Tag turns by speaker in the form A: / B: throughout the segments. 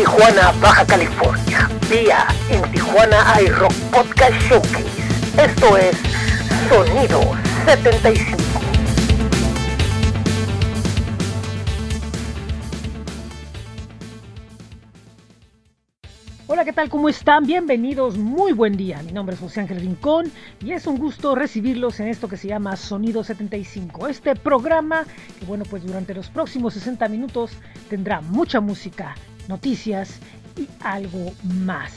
A: Tijuana, Baja California, vía en Tijuana iRock Podcast Showcase. Esto es Sonido 75. Hola, ¿qué tal? ¿Cómo están? Bienvenidos, muy buen día. Mi nombre es José Ángel Rincón y es un gusto recibirlos en esto que se llama Sonido 75. Este programa que, bueno, pues durante los próximos 60 minutos tendrá mucha música, noticias y algo más.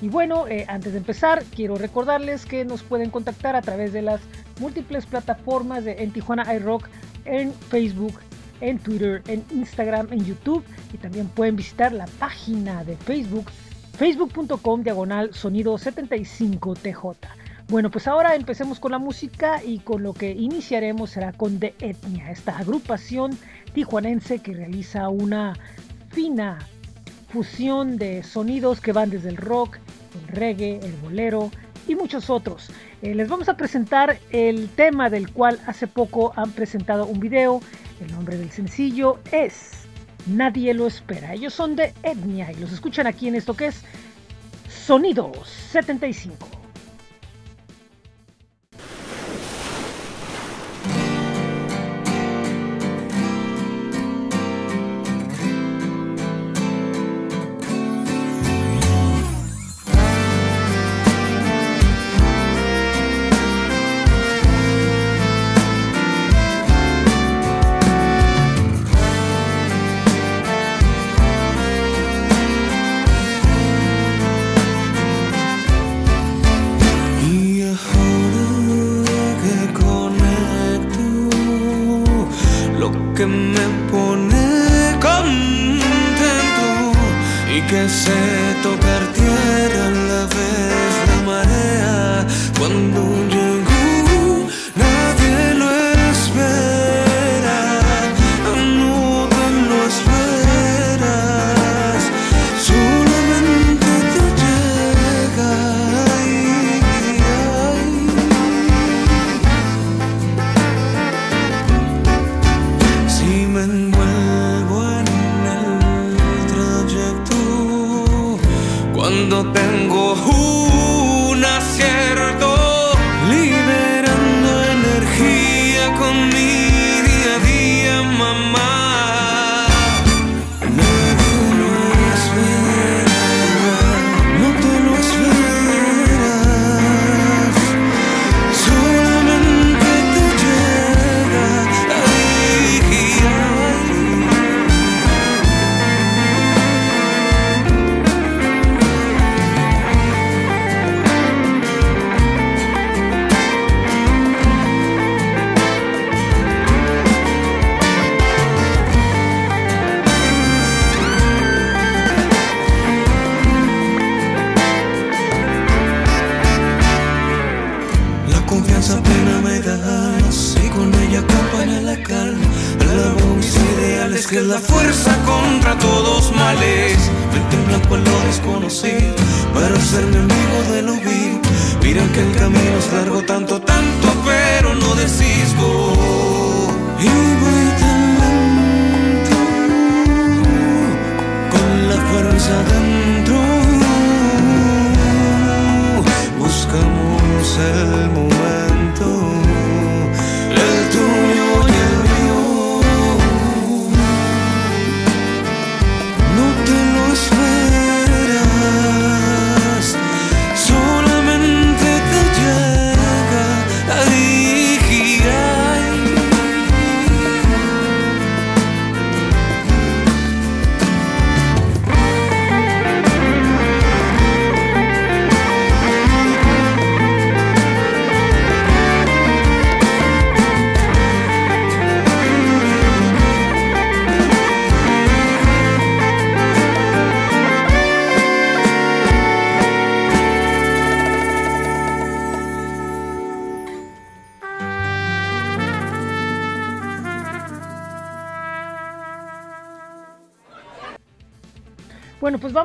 A: Y bueno, eh, antes de empezar, quiero recordarles que nos pueden contactar a través de las múltiples plataformas de En Tijuana iRock, en Facebook, en Twitter, en Instagram, en YouTube y también pueden visitar la página de Facebook facebook.com diagonal sonido 75TJ. Bueno, pues ahora empecemos con la música y con lo que iniciaremos será con The Etnia, esta agrupación tijuanense que realiza una fina fusión de sonidos que van desde el rock, el reggae, el bolero y muchos otros. Eh, les vamos a presentar el tema del cual hace poco han presentado un video. El nombre del sencillo es nadie lo espera. Ellos son de etnia y los escuchan aquí en esto que es Sonido 75.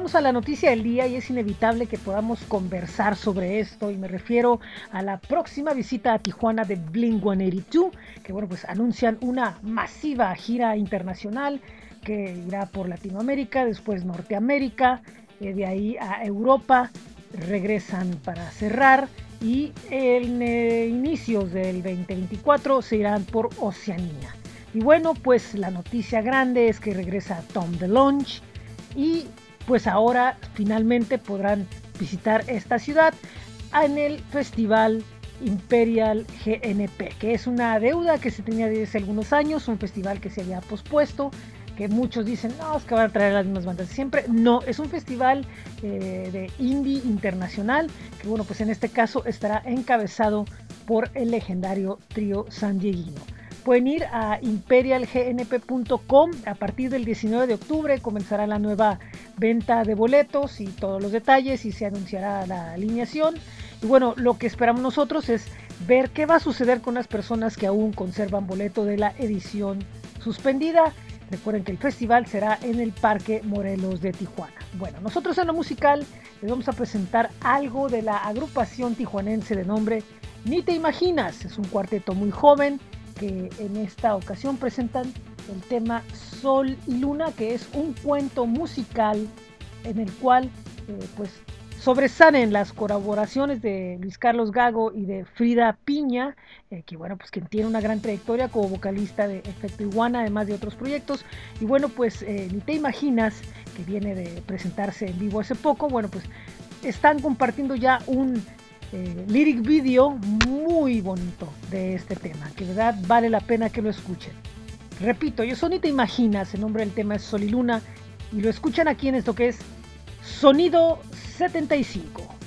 A: Vamos a la noticia del día y es inevitable que podamos conversar sobre esto y me refiero a la próxima visita a Tijuana de Blink 182, que bueno, pues anuncian una masiva gira internacional
B: que irá por Latinoamérica, después Norteamérica, eh, de ahí a Europa, regresan para cerrar y en eh, inicios del 2024 se irán por Oceanía. Y bueno, pues la noticia grande es que regresa Tom DeLonge y pues ahora finalmente podrán visitar esta ciudad en el festival Imperial GNP, que es una deuda que se tenía desde algunos años, un festival que se había pospuesto, que muchos dicen, no, es que van a traer las mismas bandas siempre. No, es un festival eh, de indie internacional, que bueno, pues en este caso estará encabezado por el legendario trío San Dieguino. Pueden ir a imperialgnp.com. A partir del 19 de octubre comenzará la nueva venta de boletos y todos los detalles y se anunciará la alineación. Y bueno, lo que esperamos nosotros es ver qué va a suceder con las personas que aún conservan boleto de la edición suspendida. Recuerden que el festival será en el Parque Morelos de Tijuana. Bueno, nosotros en lo musical les vamos a presentar algo de la agrupación tijuanense de nombre Ni te imaginas. Es un cuarteto muy joven que en esta ocasión presentan el tema Sol y Luna, que es un cuento musical en el cual eh, pues sobresalen las colaboraciones de Luis Carlos Gago y de Frida Piña, eh, que bueno, pues quien tiene una gran trayectoria como vocalista de Efecto Iguana, además de otros proyectos. Y bueno, pues eh, ni te imaginas que viene de presentarse en vivo hace poco, bueno, pues están compartiendo ya un eh, lyric video muy bonito de este tema, que verdad vale la pena que lo escuchen. Repito, yo soy Te Imaginas, el nombre del tema es Sol y Luna, y lo escuchan aquí en esto que es Sonido 75.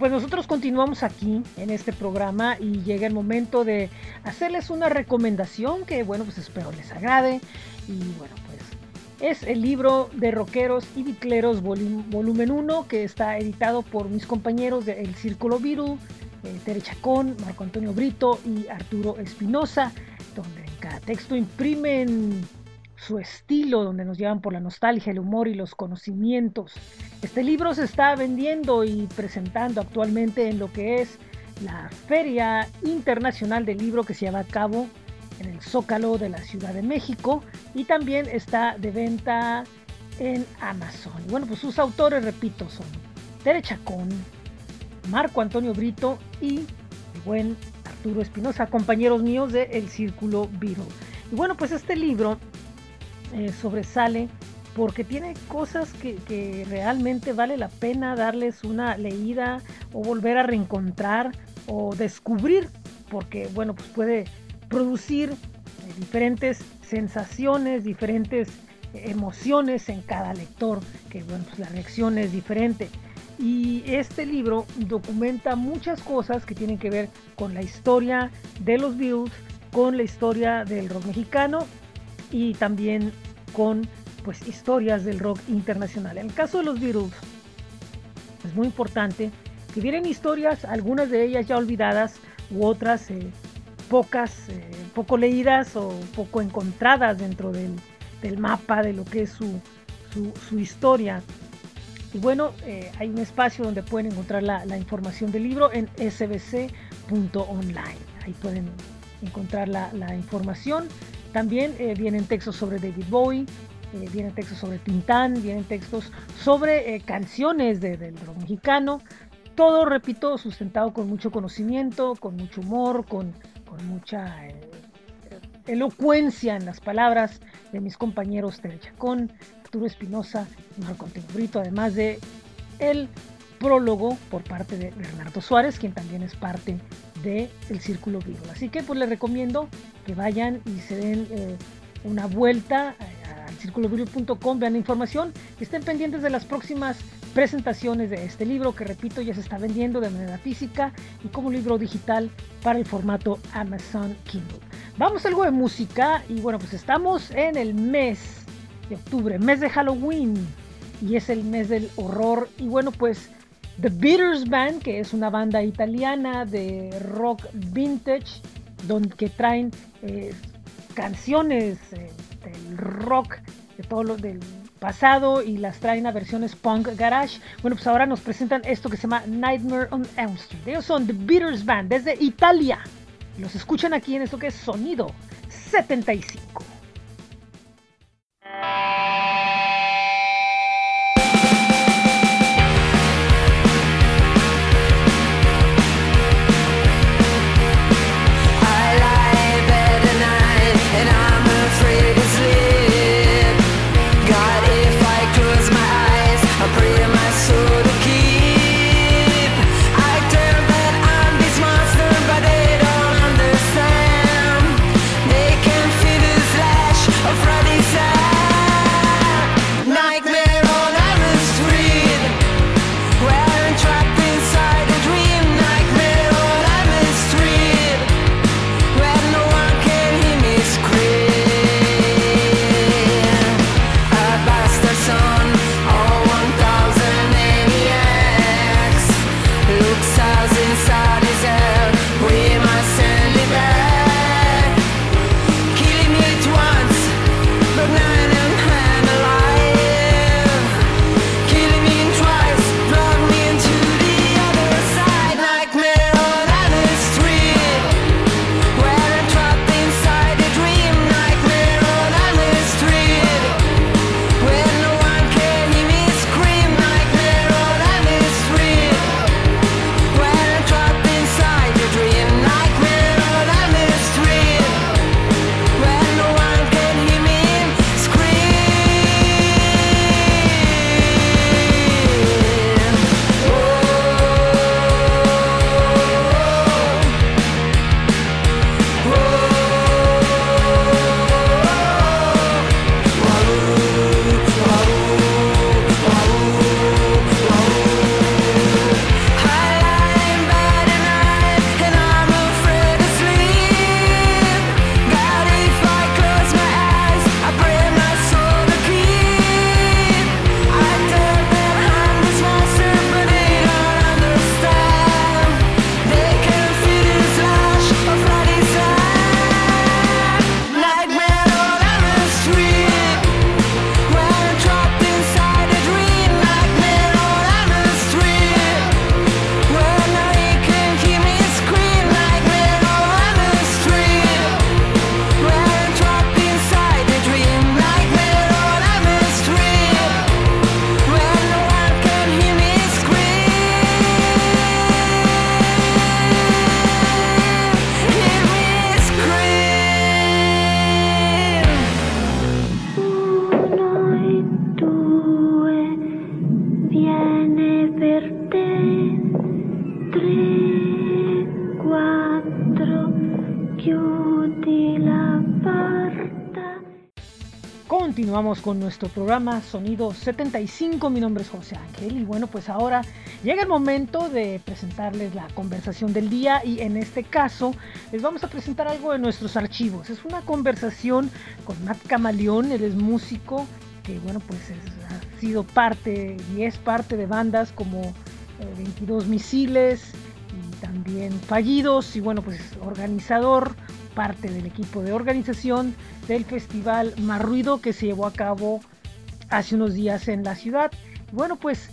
B: Pues nosotros continuamos aquí en este programa y llega el momento de hacerles una recomendación que, bueno, pues espero les agrade. Y bueno, pues es el libro de Rockeros y Bicleros volumen 1 que está editado por mis compañeros de El Círculo Viru, eh, Tere Chacón, Marco Antonio Brito y Arturo Espinosa, donde en cada texto imprimen su estilo, donde nos llevan por la nostalgia, el humor y los conocimientos. Este libro se está vendiendo y presentando actualmente en lo que es la Feria Internacional del Libro que se lleva a cabo en el Zócalo de la Ciudad de México y también está de venta en Amazon. Bueno, pues sus autores, repito, son Tere Chacón, Marco Antonio Brito y el buen Arturo Espinosa, compañeros míos de El Círculo Viro. Y bueno, pues este libro eh, sobresale porque tiene cosas que, realmente vale la pena darles una leída o volver a reencontrar o descubrir, porque bueno, pues puede producir eh, diferentes sensaciones, diferentes emociones en cada lector, que bueno, pues la reacción es diferente. Y este libro documenta muchas cosas que tienen que ver con la historia de los Beatles, con la historia del rock mexicano y también con pues historias del rock internacional. En el caso de los Beatles es muy importante que vienen historias, algunas de ellas ya olvidadas u otras eh, pocas, eh, poco leídas o poco encontradas dentro del, mapa de lo que es su, su, historia. Y bueno, eh, hay un espacio donde pueden encontrar la, la información del libro en sbc.online. Ahí pueden encontrar la, la información. También eh, vienen textos sobre David Bowie, eh, vienen textos sobre Tintán, vienen textos sobre eh, canciones de, del rock mexicano. Todo, repito, sustentado con mucho conocimiento, con mucho humor, con, mucha elocuencia en las palabras de mis compañeros Tere Chacón, Arturo Espinosa y Marco Antonio Brito, además de el prólogo por parte de Bernardo Suárez, quien también es parte de El Círculo Vivo. Así que pues les recomiendo que vayan y se den eh, una vuelta eh, al círculovideo.com, vean la información, estén pendientes de las próximas presentaciones de este libro que repito ya se está vendiendo de manera física y como libro digital para el formato Amazon Kindle. Vamos a algo de música y bueno pues estamos en el mes de octubre, mes de Halloween y es el mes del horror y bueno pues The Beatles Band, que es una banda italiana de rock vintage, donde que traen eh, canciones eh, del rock de todo lo del pasado y las traen a versiones punk garage. Bueno, pues ahora nos presentan esto que se llama Nightmare on Elm Street. Ellos son The Beatles Band desde Italia. Los escuchan aquí en esto que es Sonido 75. Programa Sonido 75. Mi nombre es José Ángel y bueno, pues ahora llega el momento de presentarles la conversación del día y en este caso les vamos a presentar algo de nuestros archivos. Es una conversación con Matt Camaleón, él es músico que bueno, pues ha sido parte y es parte de bandas como 22 eh, Misiles y también Fallidos y bueno, pues organizador, parte del equipo de organización del festival Más Ruido que se llevó a cabo hace unos días en la ciudad. Bueno, pues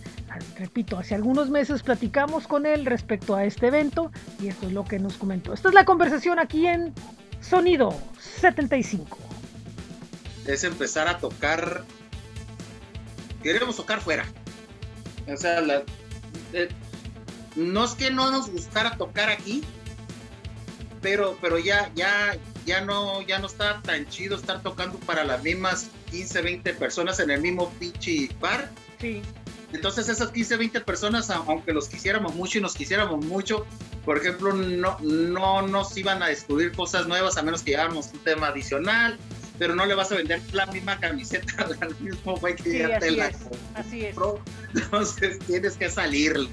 B: repito, hace algunos meses platicamos con él respecto a este evento y esto es lo que nos comentó. Esta es la conversación aquí en Sonido 75.
C: Es empezar a tocar. Queremos tocar fuera. O sea, eh, no es que no nos gustara tocar aquí, pero, pero ya, ya, ya no, ya no está tan chido estar tocando para las mismas 15, 20 personas en el mismo pinche bar.
B: Sí.
C: Entonces esas 15, 20 personas, aunque los quisiéramos mucho y nos quisiéramos mucho, por ejemplo, no, no nos iban a descubrir cosas nuevas a menos que lleváramos un tema adicional, pero no le vas a vender la misma camiseta al mismo güey que
B: sí, así la es, así es.
C: Entonces tienes que salirle.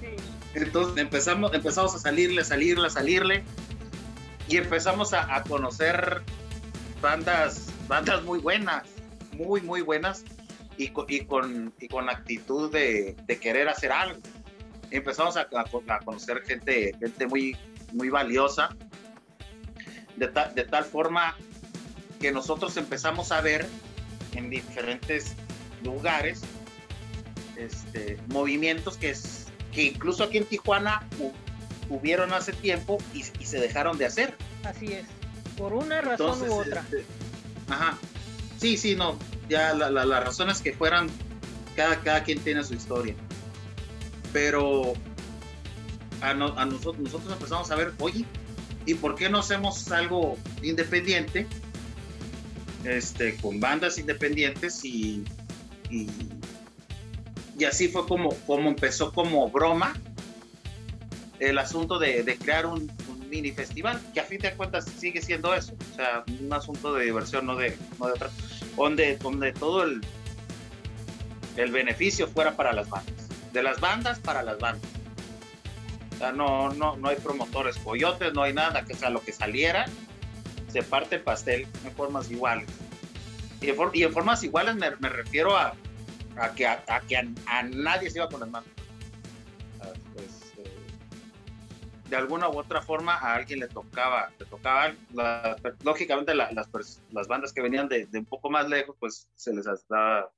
C: Sí. Entonces empezamos, empezamos a salirle, salirle, a salirle y empezamos a, conocer bandas, bandas muy buenas, muy, muy buenas y, y, con, y con actitud de, de, querer hacer algo. empezamos a, a, conocer gente, gente muy, muy valiosa, de, de tal forma que nosotros empezamos a ver en diferentes lugares este, movimientos que, es, que incluso aquí en Tijuana hubieron hace tiempo y, se dejaron de hacer.
B: Así es, por una razón u otra. Este,
C: ajá, sí, sí, no, ya la, la, las razones que fueran, cada, cada quien tiene su historia. Pero a, a nosotros, nosotros empezamos a ver, oye, ¿y por qué no hacemos algo independiente? Este, con bandas independientes y, y, y así fue como, como empezó como broma el asunto de, crear un, mini festival, que a fin de cuentas sigue siendo eso, o sea, un asunto de diversión, no de, no de otra, donde, donde todo el, el beneficio fuera para las bandas, de las bandas para las bandas. O sea, no, no, no hay promotores coyotes, no hay nada, que sea lo que saliera, se parte el pastel en formas iguales. Y en, formas iguales me, refiero a, a que, a, que a, nadie se iba con las manos de alguna u otra forma a alguien le tocaba, le tocaba, lógicamente las, las, bandas que venían de, un poco más lejos, pues se les daba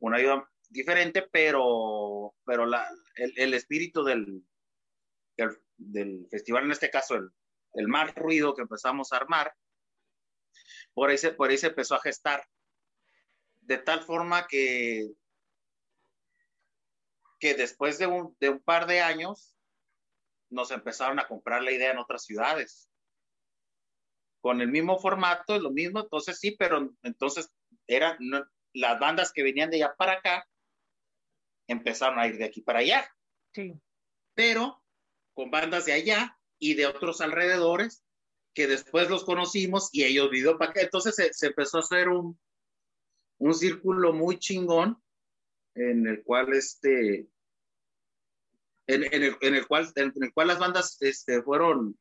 C: una ayuda diferente, pero, pero la, el, espíritu del, del, festival, en este caso el, el más ruido que empezamos a armar, por ahí, se, por ahí se empezó a gestar, de tal forma que, que después de un, de un par de años, nos empezaron a comprar la idea en otras ciudades. Con el mismo formato, es lo mismo, entonces sí, pero entonces eran las bandas que venían de allá para acá, empezaron a ir de aquí para allá.
B: Sí.
C: Pero con bandas de allá y de otros alrededores, que después los conocimos y ellos vivió para acá. Entonces se, se empezó a hacer un, un círculo muy chingón en el cual este, en, el, en, el, cual, en, el cual las bandas este, fueron,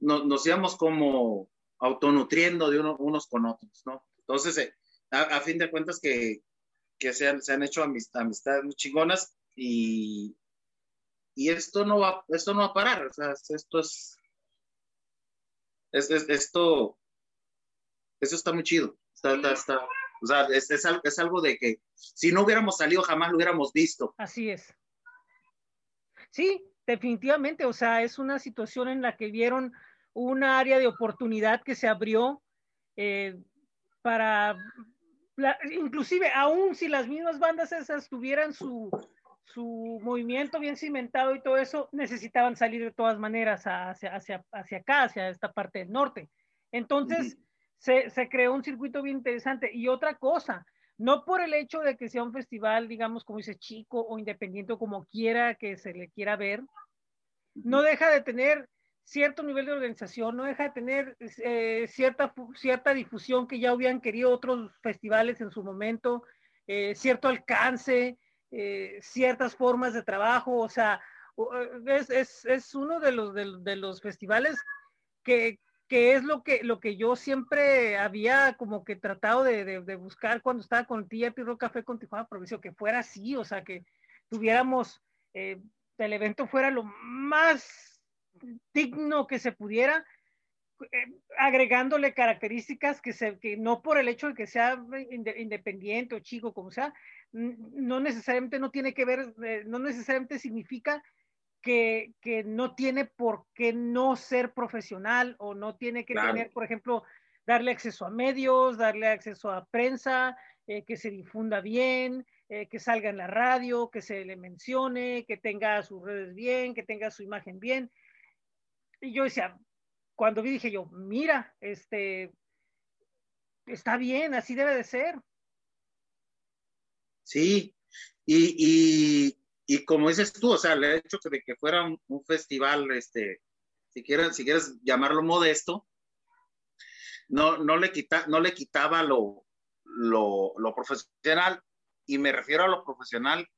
C: nos íbamos como autonutriendo de unos con otros, ¿no? Entonces, eh, a, fin de cuentas que, que se, han, se han hecho amistades muy chingonas y, y esto no va, esto no va a parar, o sea, esto es, es, esto, eso está muy chido, está, está, o sea, es, es, es algo de que si no hubiéramos salido jamás lo hubiéramos visto.
B: Así es. Sí, definitivamente, o sea, es una situación en la que vieron una área de oportunidad que se abrió eh, para, inclusive, aún si las mismas bandas esas tuvieran su, su movimiento bien cimentado y todo eso, necesitaban salir de todas maneras hacia, hacia, hacia acá, hacia esta parte del norte. Entonces, se, se, creó un circuito bien interesante. Y otra cosa, no por el hecho de que sea un festival, digamos, como dice, chico o independiente o como quiera que se le quiera ver, no deja de tener cierto nivel de organización, no deja de tener eh, cierta, cierta difusión que ya habían querido otros festivales en su momento, eh, cierto alcance, eh, ciertas formas de trabajo, o sea, es, es, es uno de los, de, los festivales que, que, es lo que, lo que yo siempre había como que tratado de, de, buscar cuando estaba con Tía Pirro Café con Tijuana Provincia, que fuera así, o sea, que tuviéramos, el evento fuera lo más digno que se pudiera, eh, agregándole características que, se, que no por el hecho de que sea independiente o chico, como sea, no necesariamente no tiene que ver, eh, no necesariamente significa que, que, no tiene por qué no ser profesional o no tiene que tener, por ejemplo, darle acceso a medios, darle acceso a prensa, eh, que se difunda bien, que salga en la radio, que se le mencione, que tenga sus redes bien, que tenga su imagen bien y yo decía, cuando vi dije yo, mira, este, está bien, así debe de ser.
C: Sí, y, y, como dices tú, o sea, el hecho de que fuera un, festival, este, si quieres, si quieres llamarlo modesto, no, no, le, quita, no le quitaba lo, lo, lo profesional, y me refiero a lo profesional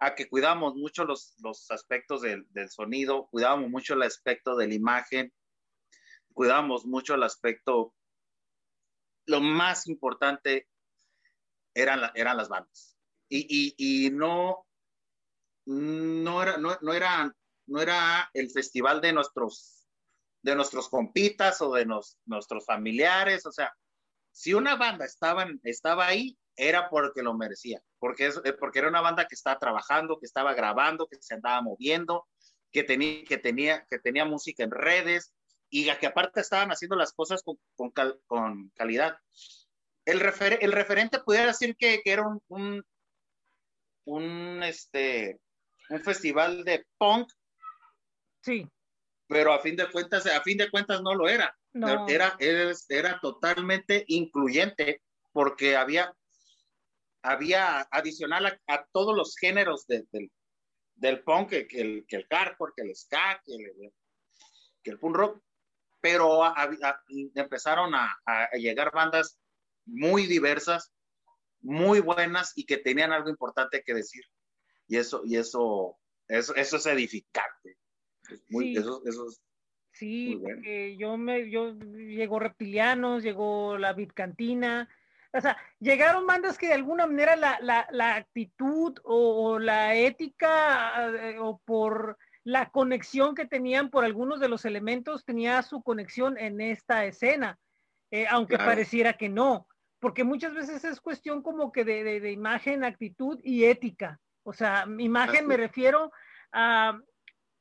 C: a que cuidamos mucho los, los aspectos del, del, sonido, cuidamos mucho el aspecto de la imagen, cuidamos mucho el aspecto, lo más importante eran, eran las bandas. Y, y, y no, no, era, no, no, era, no era el festival de nuestros, de nuestros compitas o de nos, nuestros familiares, o sea, si una banda estaba, estaba ahí, era porque lo merecía, porque, es, eh, porque era una banda que estaba trabajando, que estaba grabando, que se andaba moviendo, que tenía, que tenía, que tenía música en redes y que aparte estaban haciendo las cosas con, calidad. El, referente pudiera decir que, que era un, un, este, un festival de punk.
B: Sí.
C: Pero a fin de cuentas, a fin de cuentas no lo era. No. Era, era, era totalmente incluyente porque había había adicional a, todos los géneros del, del punk, que, el, que el hardcore, que el ska, que el, que el punk rock, pero empezaron a, llegar bandas muy diversas, muy buenas y que tenían algo importante que decir. Y eso, y eso, eso, eso es edificante. muy, sí. Eso, eso
B: sí, yo me, yo llegó Reptilianos, llegó la Bitcantina, o sea, llegaron bandas que de alguna manera la, la, la actitud o, la ética eh, o por la conexión que tenían por algunos de los elementos tenía su conexión en esta escena, eh, aunque pareciera que no, porque muchas veces es cuestión como que de, de, de imagen, actitud y ética. O sea, imagen me refiero a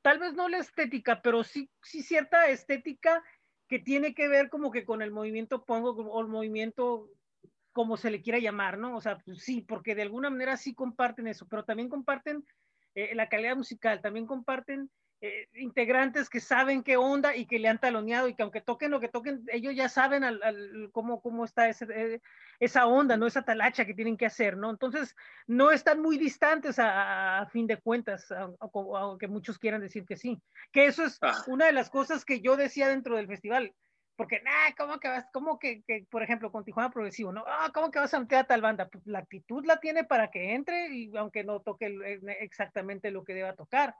B: tal vez no la estética, pero sí, sí cierta estética que tiene que ver como que con el movimiento pongo o el movimiento como se le quiera llamar, ¿no? O sea, pues sí, porque de alguna manera sí comparten eso, pero también comparten eh, la calidad musical, también comparten eh, integrantes que saben qué onda y que le han taloneado y que aunque toquen lo que toquen, ellos ya saben al, cómo, cómo está ese, eh, esa onda, ¿no? Esa talacha que tienen que hacer, ¿no? Entonces, no están muy distantes a, fin de cuentas, aunque muchos quieran decir que sí. Que eso es ah. una de las cosas que yo decía dentro del festival porque, nah, ¿cómo que vas? ¿Cómo que, que, por ejemplo, con Tijuana Progresivo, no? Ah, ¿cómo que vas a meter a tal banda? Pues la actitud la tiene para que entre y aunque no toque eh, exactamente lo que deba tocar.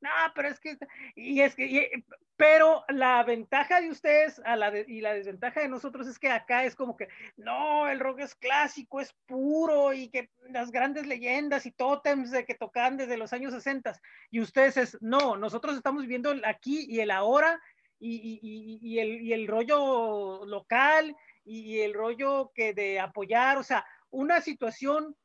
B: No, pero es que, y es que, pero la ventaja de ustedes a la y la desventaja de nosotros es que acá es como que, no, el rock es clásico, es puro y que las grandes leyendas y tótems de que tocan desde los años 60 y ustedes es, no, nosotros estamos viviendo aquí y el ahora y, el, y el rollo local y el rollo que de apoyar, o sea, una situación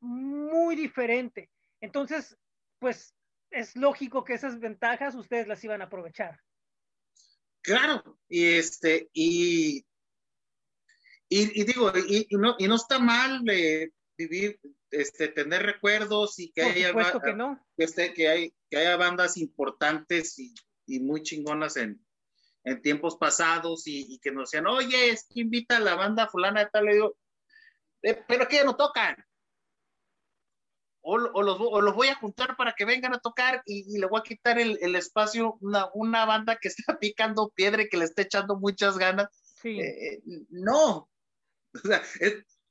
B: muy diferente. Entonces, pues es lógico que esas ventajas ustedes las iban a aprovechar.
C: Claro, y este, y, y, digo, y, no, y no está mal de vivir, este, tener recuerdos y que haya
B: que, no.
C: este, que, hay, que haya bandas importantes y, y muy chingonas en, en tiempos pasados y, que nos decían, oye, es que invita a la banda fulana de tal, le digo, eh, pero que ya no tocan. O, los, los, voy a juntar para que vengan a tocar y, le voy a quitar el, el espacio una, una, banda que está picando piedra y que le está echando muchas ganas. Sí. Eh, no. O sea,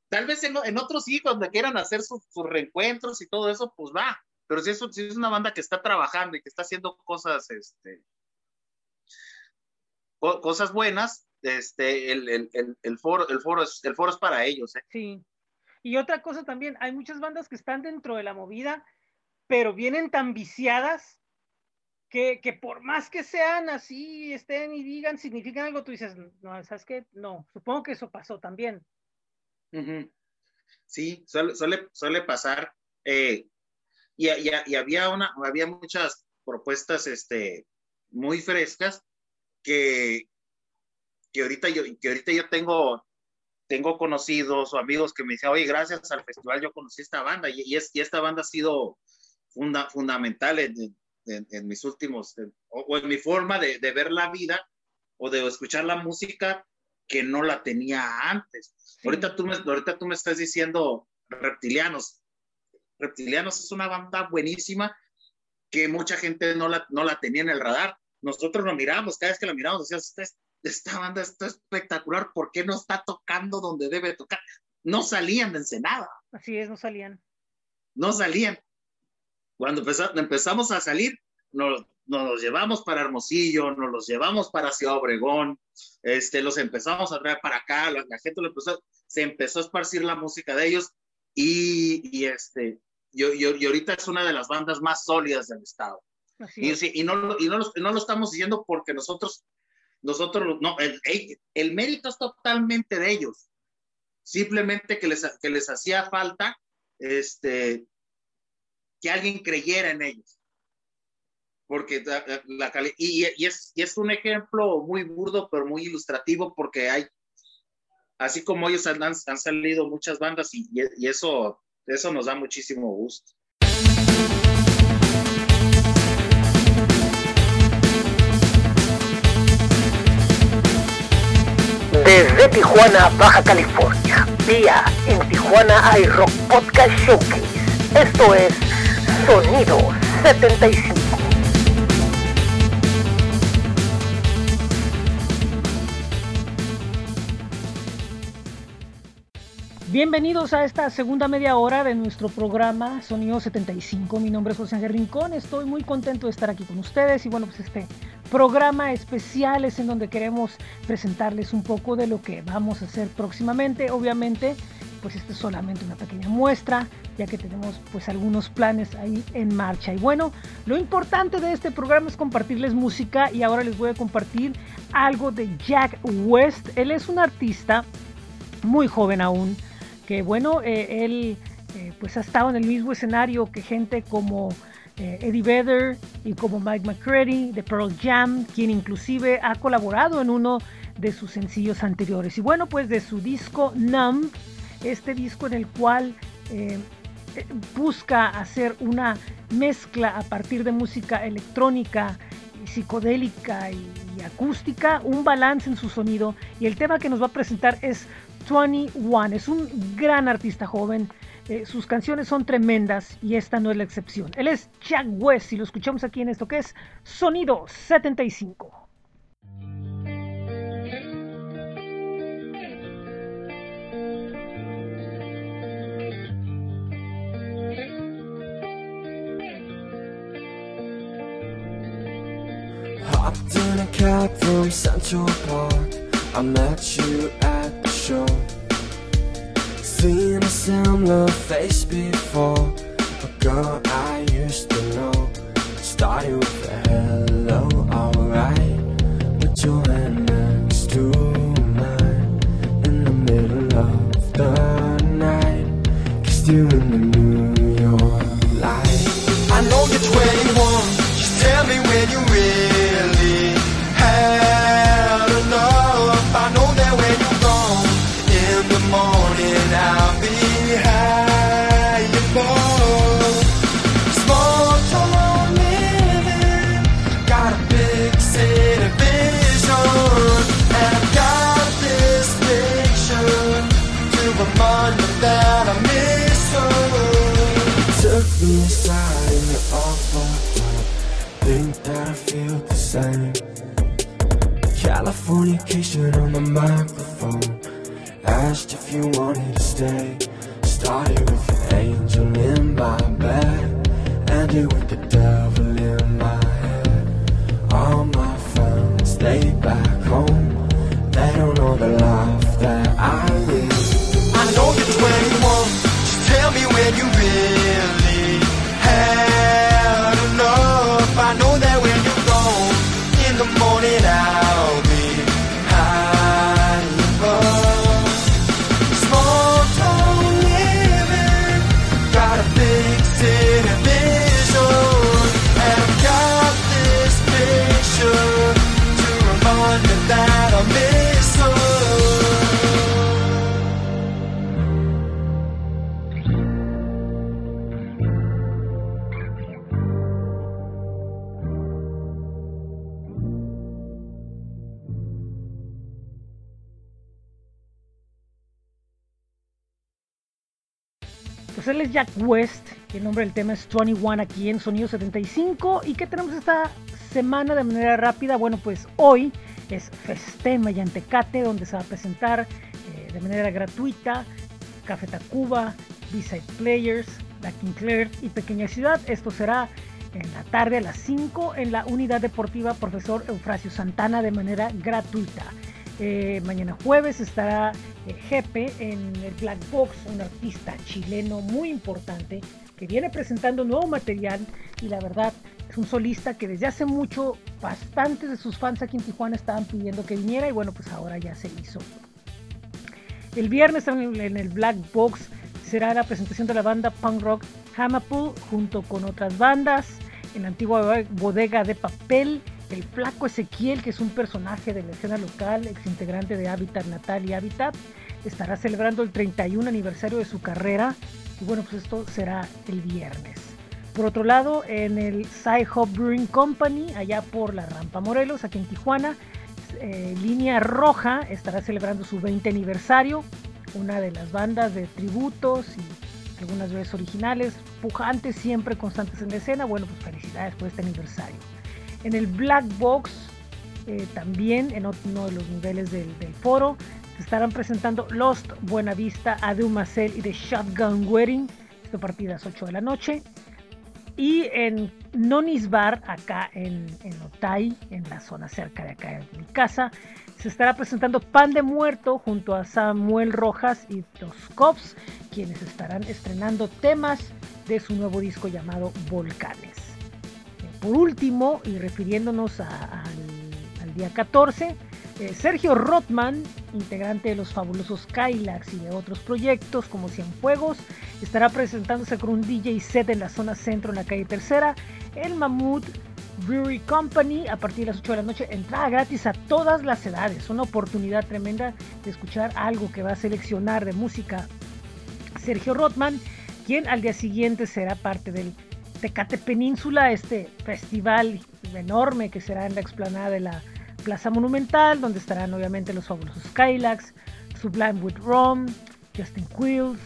C: tal vez en, en, otros hijos donde quieran hacer sus reencuentros y todo eso, pues va. Pero si es, si es una banda que está trabajando y que está haciendo cosas, este, cosas buenas, este, el, el, el, el, foro, el, foro es, el foro es para ellos. ¿eh?
B: Sí. Y otra cosa también, hay muchas bandas que están dentro de la movida, pero vienen tan viciadas que, que por más que sean así, estén y digan, significan algo, tú dices, no, ¿sabes qué? No, supongo que eso pasó también.
C: Sí, suele, suele, pasar. Eh, y, y, y, había, una, había muchas propuestas este, muy frescas que, que ahorita yo, que ahorita yo tengo, tengo conocidos o amigos que me dicen, oye, gracias al festival yo conocí esta banda y, y, es, y esta banda ha sido funda, fundamental en, en, en, mis últimos, o, o, en mi forma de, de, ver la vida o de escuchar la música que no la tenía antes. Sí. Ahorita, tú me, ahorita tú me estás diciendo Reptilianos. Reptilianos es una banda buenísima que mucha gente no la, no la tenía en el radar. Nosotros lo miramos, cada vez que la miramos, decíamos, esta banda está espectacular, ¿por qué no está tocando donde debe tocar? No salían de Ensenada.
B: Así es, no salían.
C: No salían. Cuando empezamos a salir, nos, nos los llevamos para Hermosillo, nos los llevamos para Ciudad Obregón, este, los empezamos a traer para acá, la, la gente lo empezó, se empezó a esparcir la música de ellos y, y este, yo, yo, y ahorita es una de las bandas más sólidas del estado. Y, y, no, y, no, no, lo, estamos diciendo porque nosotros nosotros, no, el, el, mérito es totalmente de ellos. Simplemente que les, que les hacía falta este, que alguien creyera en ellos. Porque la, la, y, y, es, y es un ejemplo muy burdo, pero muy ilustrativo, porque hay, así como ellos han, han salido muchas bandas y, y eso, eso nos da muchísimo gusto.
D: Desde Tijuana, Baja California, vía en Tijuana iRock Podcast Showcase. Esto es Sonido 75.
B: Bienvenidos a esta segunda media hora de nuestro programa Sonido 75. Mi nombre es José Ángel Rincón. Estoy muy contento de estar aquí con ustedes y bueno, pues este programa especial es en donde queremos presentarles un poco de lo que vamos a hacer próximamente. Obviamente, pues esta es solamente una pequeña muestra, ya que tenemos pues algunos planes ahí en marcha. Y bueno, lo importante de este programa es compartirles música y ahora les voy a compartir algo de Jack West. Él es un artista muy joven aún, que bueno, eh, él eh, pues ha estado en el mismo escenario que gente como eh, Eddie Vedder y como Mike McCready de Pearl Jam, quien inclusive ha colaborado en uno de sus sencillos anteriores. Y bueno, pues de su disco Numb, este disco en el cual eh, busca hacer una mezcla a partir de música electrónica, psicodélica y, y acústica, un balance en su sonido. Y el tema que nos va a presentar es 21. Es un gran artista joven eh, sus canciones son tremendas y esta no es la excepción. Él es Jack West y lo escuchamos aquí en esto que es Sonido 75. Hopped in a cab from Central Park. I met you at the show. Seen a similar face before A girl I used to know Started with a hello, Jack West, el nombre del tema es 21 aquí en Sonido 75. ¿Y qué tenemos esta semana de manera rápida? Bueno, pues hoy es Festema y Antecate, donde se va a presentar eh, de manera gratuita Café Tacuba, B-Side Players, La Claire y Pequeña Ciudad. Esto será en la tarde a las 5 en la Unidad Deportiva Profesor Eufrasio Santana de manera gratuita. Eh, mañana jueves estará eh, Jepe en el Black Box, un artista chileno muy importante que viene presentando nuevo material y la verdad es un solista que desde hace mucho bastantes de sus fans aquí en Tijuana estaban pidiendo que viniera y bueno pues ahora ya se hizo. El viernes en el, Black Box será la presentación de la banda punk rock Hamapool junto con otras bandas en la antigua bodega de papel el flaco Ezequiel, que es un personaje de la escena local, ex integrante de Hábitat Natal y Hábitat, estará celebrando el 31 aniversario de su carrera. Y bueno, pues esto será el viernes. Por otro lado, en el Sci Hub Brewing Company, allá por la Rampa Morelos, aquí en Tijuana, eh, Línea Roja estará celebrando su 20 aniversario. Una de las bandas de tributos y algunas veces originales, pujantes, siempre constantes en la escena. Bueno, pues felicidades por este aniversario. En el Black Box, eh, también en uno de los niveles del, foro, se estarán presentando Lost, Buenavista, Adu Macel y The Shotgun Wedding. Esto partida a las 8 de la noche. Y en Nonis Bar, acá en, en Otay, en la zona cerca de acá de mi casa, se estará presentando Pan de Muerto junto a Samuel Rojas y los Cops, quienes estarán estrenando temas de su nuevo disco llamado Volcanes. Por último, y refiriéndonos al, día 14, eh, Sergio Rothman, integrante de los fabulosos Kylax y de otros proyectos como Cienfuegos, estará presentándose con un DJ set en la zona centro, en la calle Tercera, el Mammoth Brewery Company, a partir de las 8 de la noche, entrada gratis a todas las edades. Una oportunidad tremenda de escuchar algo que va a seleccionar de música Sergio Rothman, quien al día siguiente será parte del Tecate Península, este festival enorme que será en la explanada de la Plaza Monumental, donde estarán obviamente los fabulosos Skylax, Sublime with Rom, Justin Quills,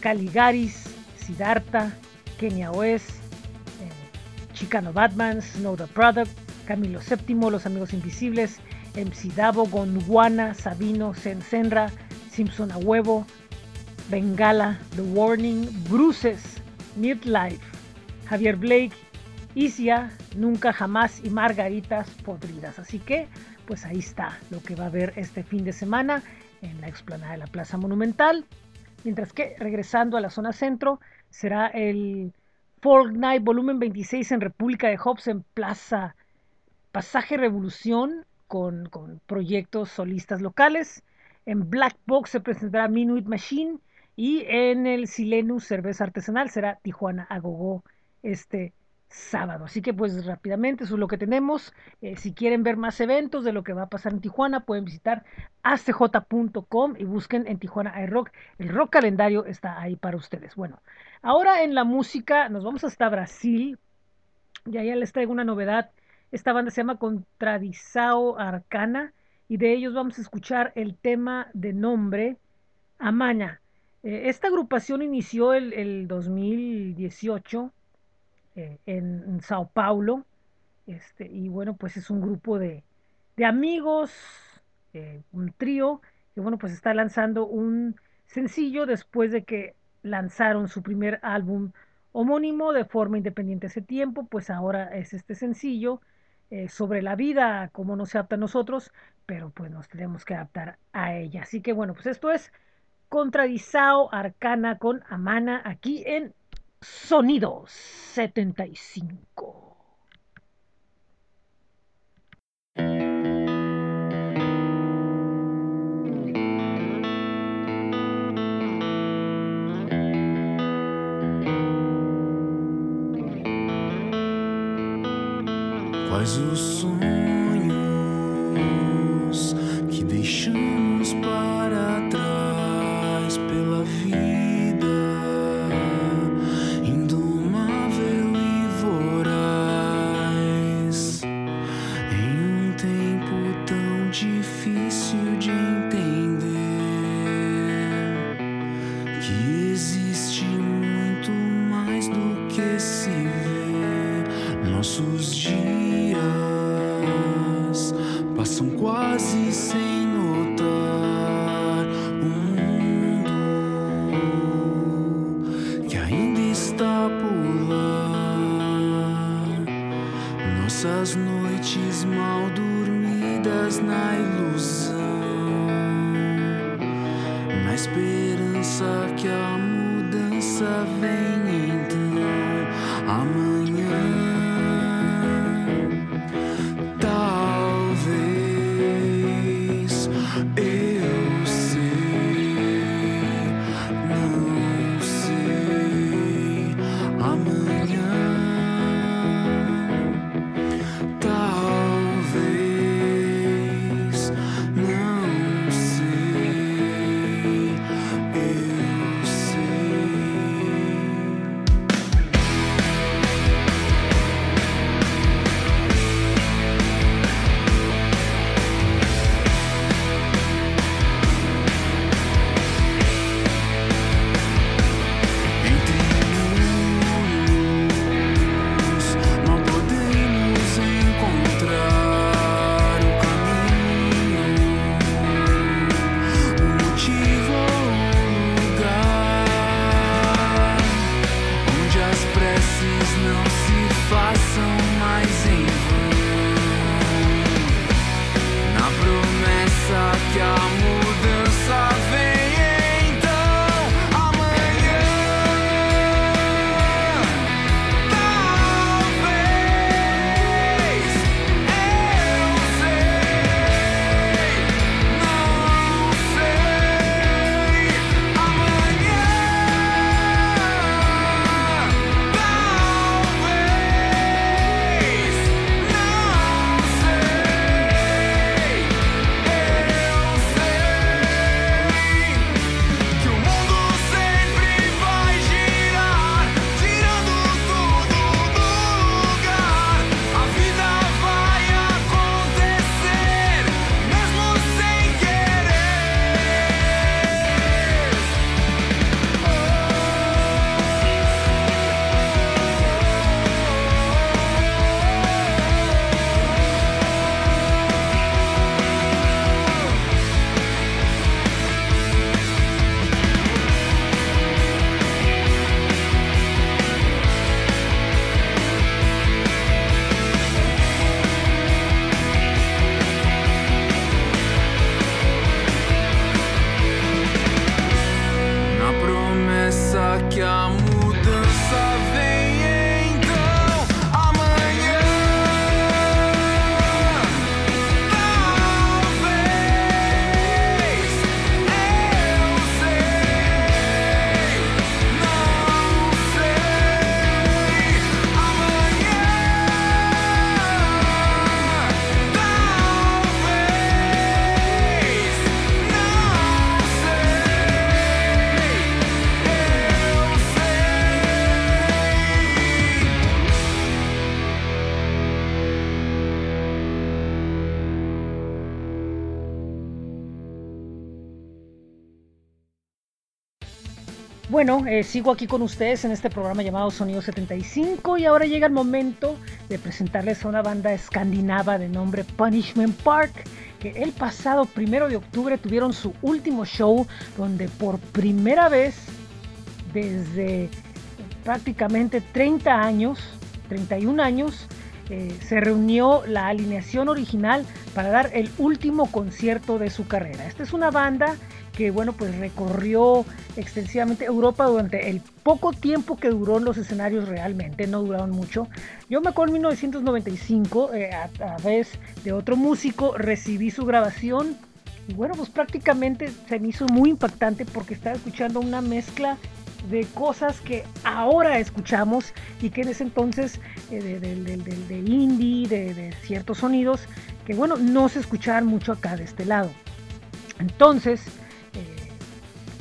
B: Caligaris, Siddhartha, Kenya West, eh, Chicano Batman, Snow the Product, Camilo VII, Los Amigos Invisibles, MC Davo, Gondwana, Sabino, Senra, Simpson a Huevo, Bengala, The Warning, Bruces, Midlife, Javier Blake, Isia, Nunca Jamás y Margaritas Podridas. Así que, pues ahí está lo que va a haber este fin de semana en la explanada de la Plaza Monumental. Mientras que, regresando a la zona centro, será el Folk Night Volumen 26 en República de Hobbs en Plaza Pasaje Revolución con, con proyectos solistas locales. En Black Box se presentará Minuit Machine y en el Silenus Cerveza Artesanal será Tijuana Agogó este sábado. Así que pues rápidamente eso es lo que tenemos. Eh, si quieren ver más eventos de lo que va a pasar en Tijuana, pueden visitar acj.com y busquen en Tijuana iRock. El rock calendario está ahí para ustedes. Bueno, ahora en la música nos vamos hasta Brasil. Ya ya les traigo una novedad. Esta banda se llama Contradisao Arcana y de ellos vamos a escuchar el tema de nombre Amaña. Eh, esta agrupación inició el, el 2018 eh, en, Sao Paulo. Este, y bueno, pues es un grupo de, de amigos, eh, un trío, que bueno, pues está lanzando un sencillo después de que lanzaron su primer álbum homónimo de forma independiente ese tiempo, pues ahora es este sencillo eh, sobre la vida, como no se adapta a nosotros, pero pues nos tenemos que adaptar a ella. Así que bueno, pues esto es Contradizao Arcana con Amana aquí en Sonidos 75.
A: Quais os sonhos Nossas noites mal dormidas na ilusão, na esperança que a mudança vem então amanhã.
B: Eh, sigo aquí con ustedes en este programa llamado Sonido 75 y ahora llega el momento de presentarles a una banda escandinava de nombre Punishment Park que el pasado primero de octubre tuvieron su último show donde por primera vez desde prácticamente 30 años, 31 años, eh, se reunió la alineación original para dar el último concierto de su carrera. Esta es una banda que bueno pues recorrió extensivamente Europa durante el poco tiempo que duró en los escenarios realmente, no duraron mucho. Yo me acuerdo en 1995, eh, a través de otro músico, recibí su grabación y bueno pues prácticamente se me hizo muy impactante porque estaba escuchando una mezcla de cosas que ahora escuchamos y que en ese entonces eh, de, indie, de, ciertos sonidos que bueno, no se escuchaban mucho acá de este lado. Entonces,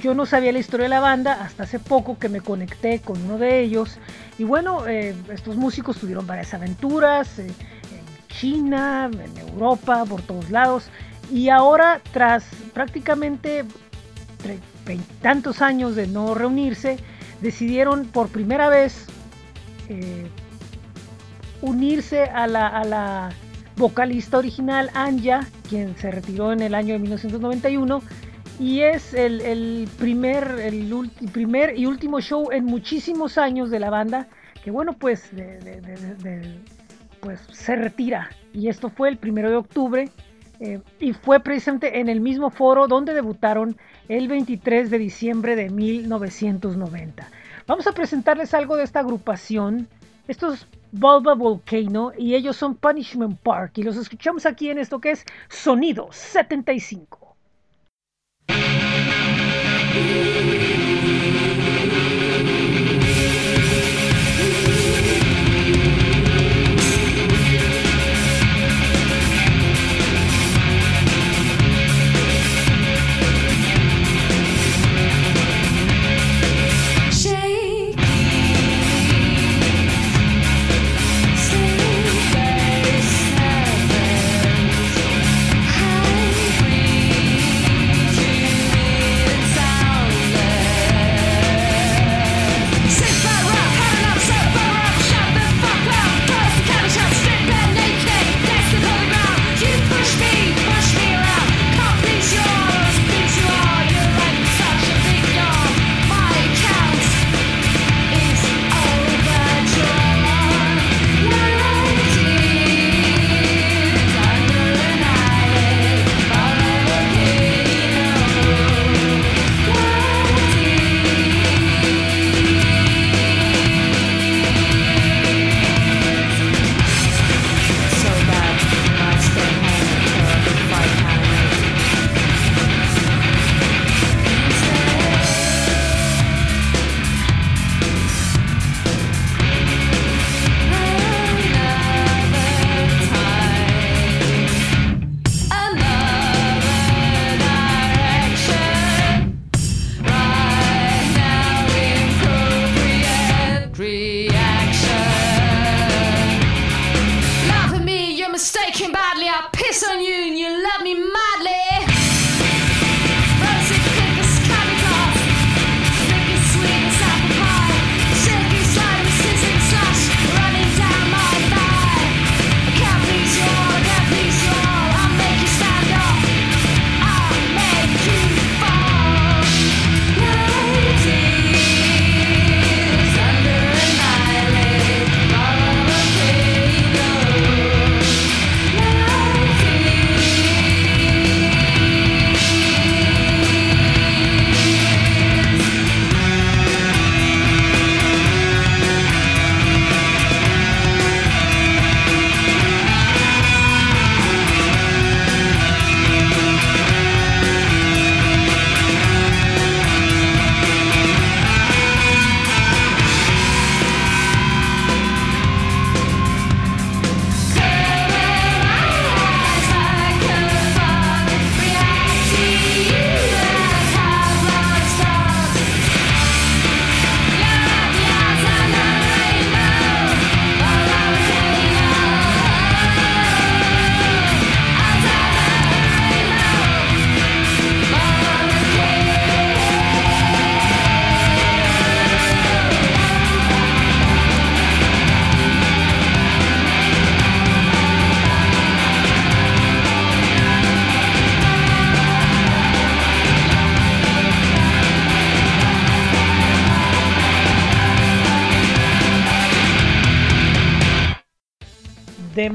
B: yo no sabía la historia de la banda hasta hace poco que me conecté con uno de ellos. Y bueno, eh, estos músicos tuvieron varias aventuras en China, en Europa, por todos lados. Y ahora tras prácticamente tantos años de no reunirse, decidieron por primera vez eh, unirse a la, vocalista original Anja, quien se retiró en el año de 1991 y es el, primer, el y último show en muchísimos años de la banda que bueno pues, pues se retira y esto fue el primero de octubre eh, y fue precisamente en el mismo foro donde debutaron el 23 de diciembre de 1990. Vamos a presentarles algo de esta agrupación. Esto es Bulba Volcano y ellos son Punishment Park y los escuchamos aquí en esto que es Sonido 75. De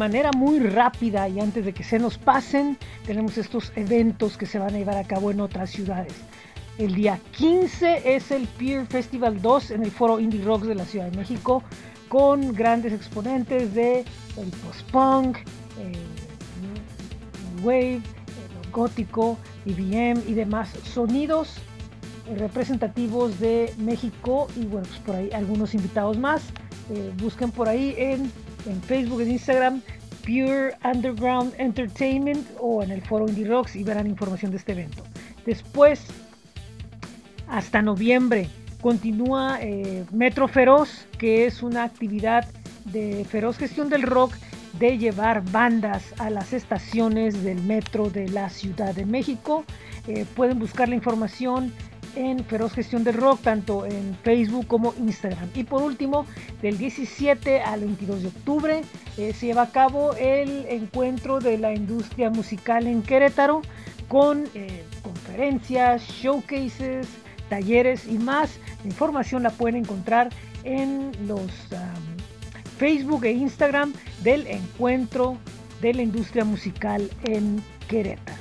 B: manera muy rápida y antes de que se nos pasen, tenemos estos eventos que se van a llevar a cabo en otras ciudades. El día 15 es el Peer Festival 2 en el Foro Indie Rocks de la Ciudad de México con grandes exponentes de el post-punk, el wave, el gótico, IBM y demás sonidos representativos de México y bueno, pues por ahí algunos invitados más. Eh, busquen por ahí en, en Facebook, en Instagram, Pure Underground Entertainment o en el foro Indie Rocks y verán información de este evento. Después, hasta noviembre, continúa eh, Metro Feroz, que es una actividad de feroz gestión del rock de llevar bandas a las estaciones del metro de la Ciudad de México. Eh, pueden buscar la información en Feroz Gestión del Rock, tanto en Facebook como Instagram. Y por último, del 17 al 22 de octubre eh, se lleva a cabo el encuentro de la industria musical en Querétaro con eh, conferencias, showcases, talleres y más. La información la pueden encontrar en los Facebook e Instagram del encuentro de la industria musical en Querétaro.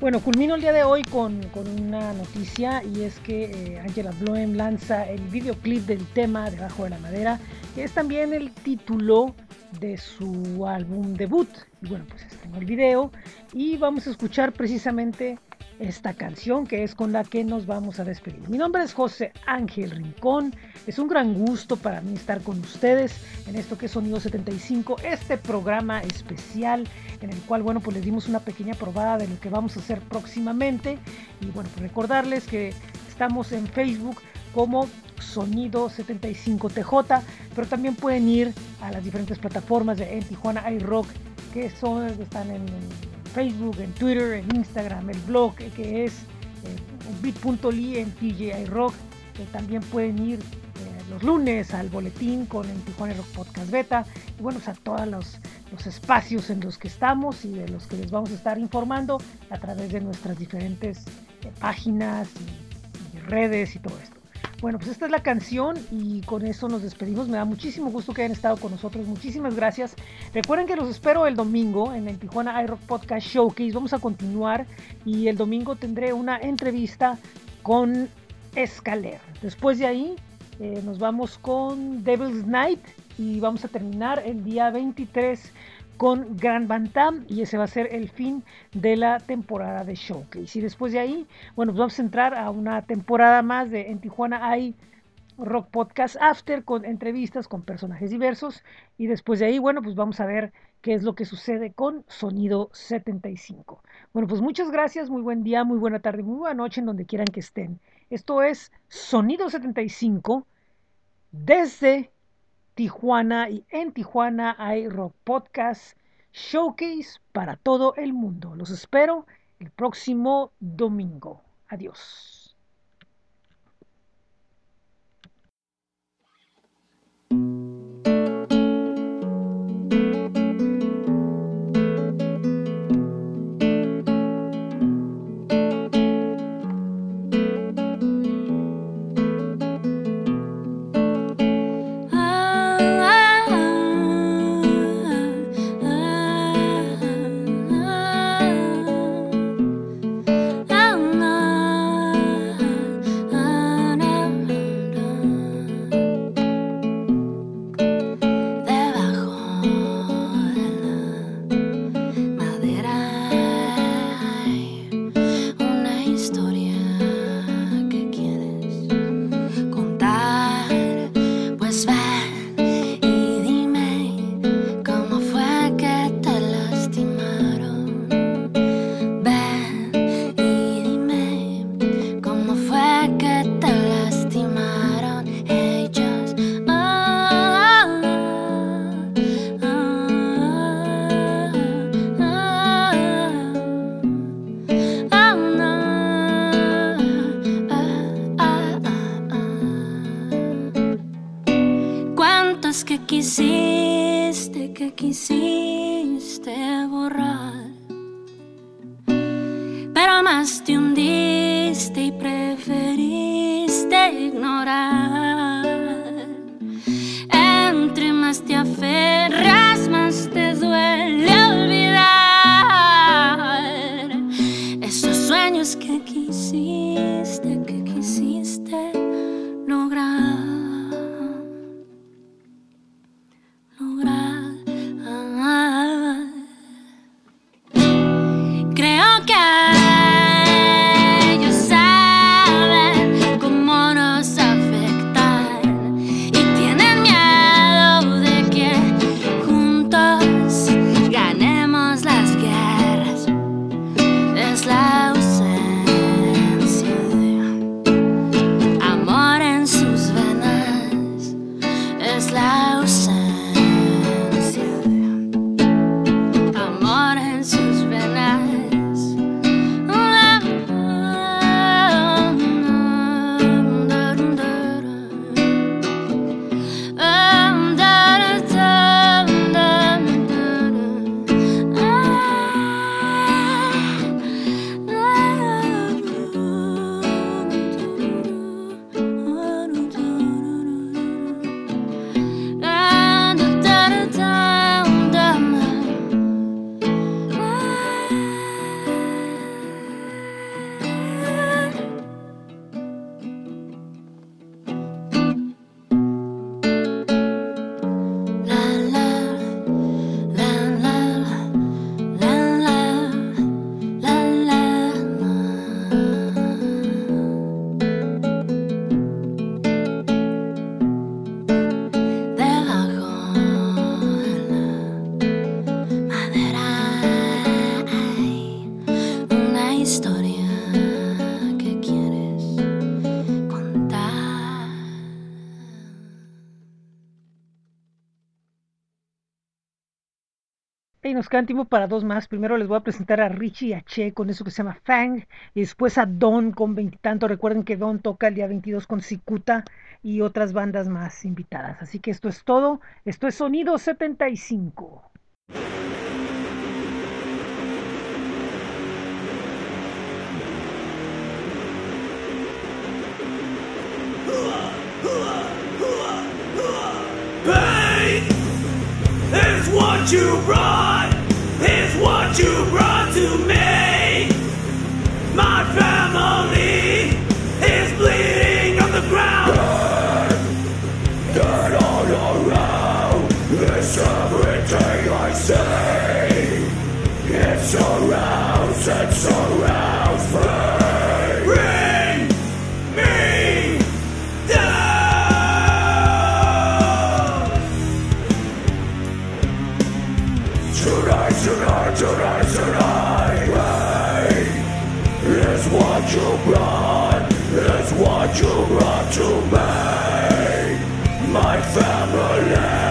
B: Bueno, culmino el día de hoy con, una noticia y es que eh, Angela Bloem lanza el videoclip del tema Debajo de la Madera, que es también el título de su álbum debut. Y bueno, pues está el video y vamos a escuchar precisamente esta canción que es con la que nos vamos a despedir. Mi nombre es José Ángel Rincón. Es un gran gusto para mí estar con ustedes en esto que es Sonido 75, este programa especial en el cual, bueno, pues les dimos una pequeña probada de lo que vamos a hacer próximamente. Y bueno, pues recordarles que estamos en Facebook como Sonido 75TJ, pero también pueden ir a las diferentes plataformas de en Tijuana iRock que son, están en Facebook, en Twitter, en Instagram, el blog que es eh, bit.ly en TJI Rock. que también pueden ir eh, los lunes al boletín con el Tijuana Rock Podcast Beta. Y bueno, a todos los, espacios en los que estamos y de los que les vamos a estar informando a través de nuestras diferentes eh, páginas y redes y todo esto. Bueno, pues esta es la canción y con eso nos despedimos. Me da muchísimo gusto que hayan estado con nosotros. Muchísimas gracias. Recuerden que los espero el domingo en el Tijuana iRock Podcast Showcase. Vamos a continuar y el domingo tendré una entrevista con Escaler. Después de ahí eh, nos vamos con Devil's Night y vamos a terminar el día 23 con Grand Bantam y ese va a ser el fin de la temporada de Showcase. Y después de ahí, bueno, pues vamos a entrar a una temporada más de En Tijuana hay Rock Podcast After con entrevistas con personajes diversos y después de ahí, bueno, pues vamos a ver qué es lo que sucede con Sonido 75. Bueno, pues muchas gracias, muy buen día, muy buena tarde, muy buena noche en donde quieran que estén. Esto es Sonido 75 desde Tijuana y en Tijuana hay Rock Podcast Showcase para todo el mundo. Los espero el próximo domingo. Adiós.
E: Y
B: nos queda tiempo para dos más. Primero les voy a presentar a Richie y a Che con eso que se llama Fang. Y después a Don con veintitantos. Recuerden que Don toca el día 22 con Cicuta y otras bandas más invitadas. Así que esto es todo. Esto es Sonido 75.
F: Pain is say. It surrounds, it surrounds me. Tonight, tonight, tonight, tonight, is what you brought, is what you brought to me. My family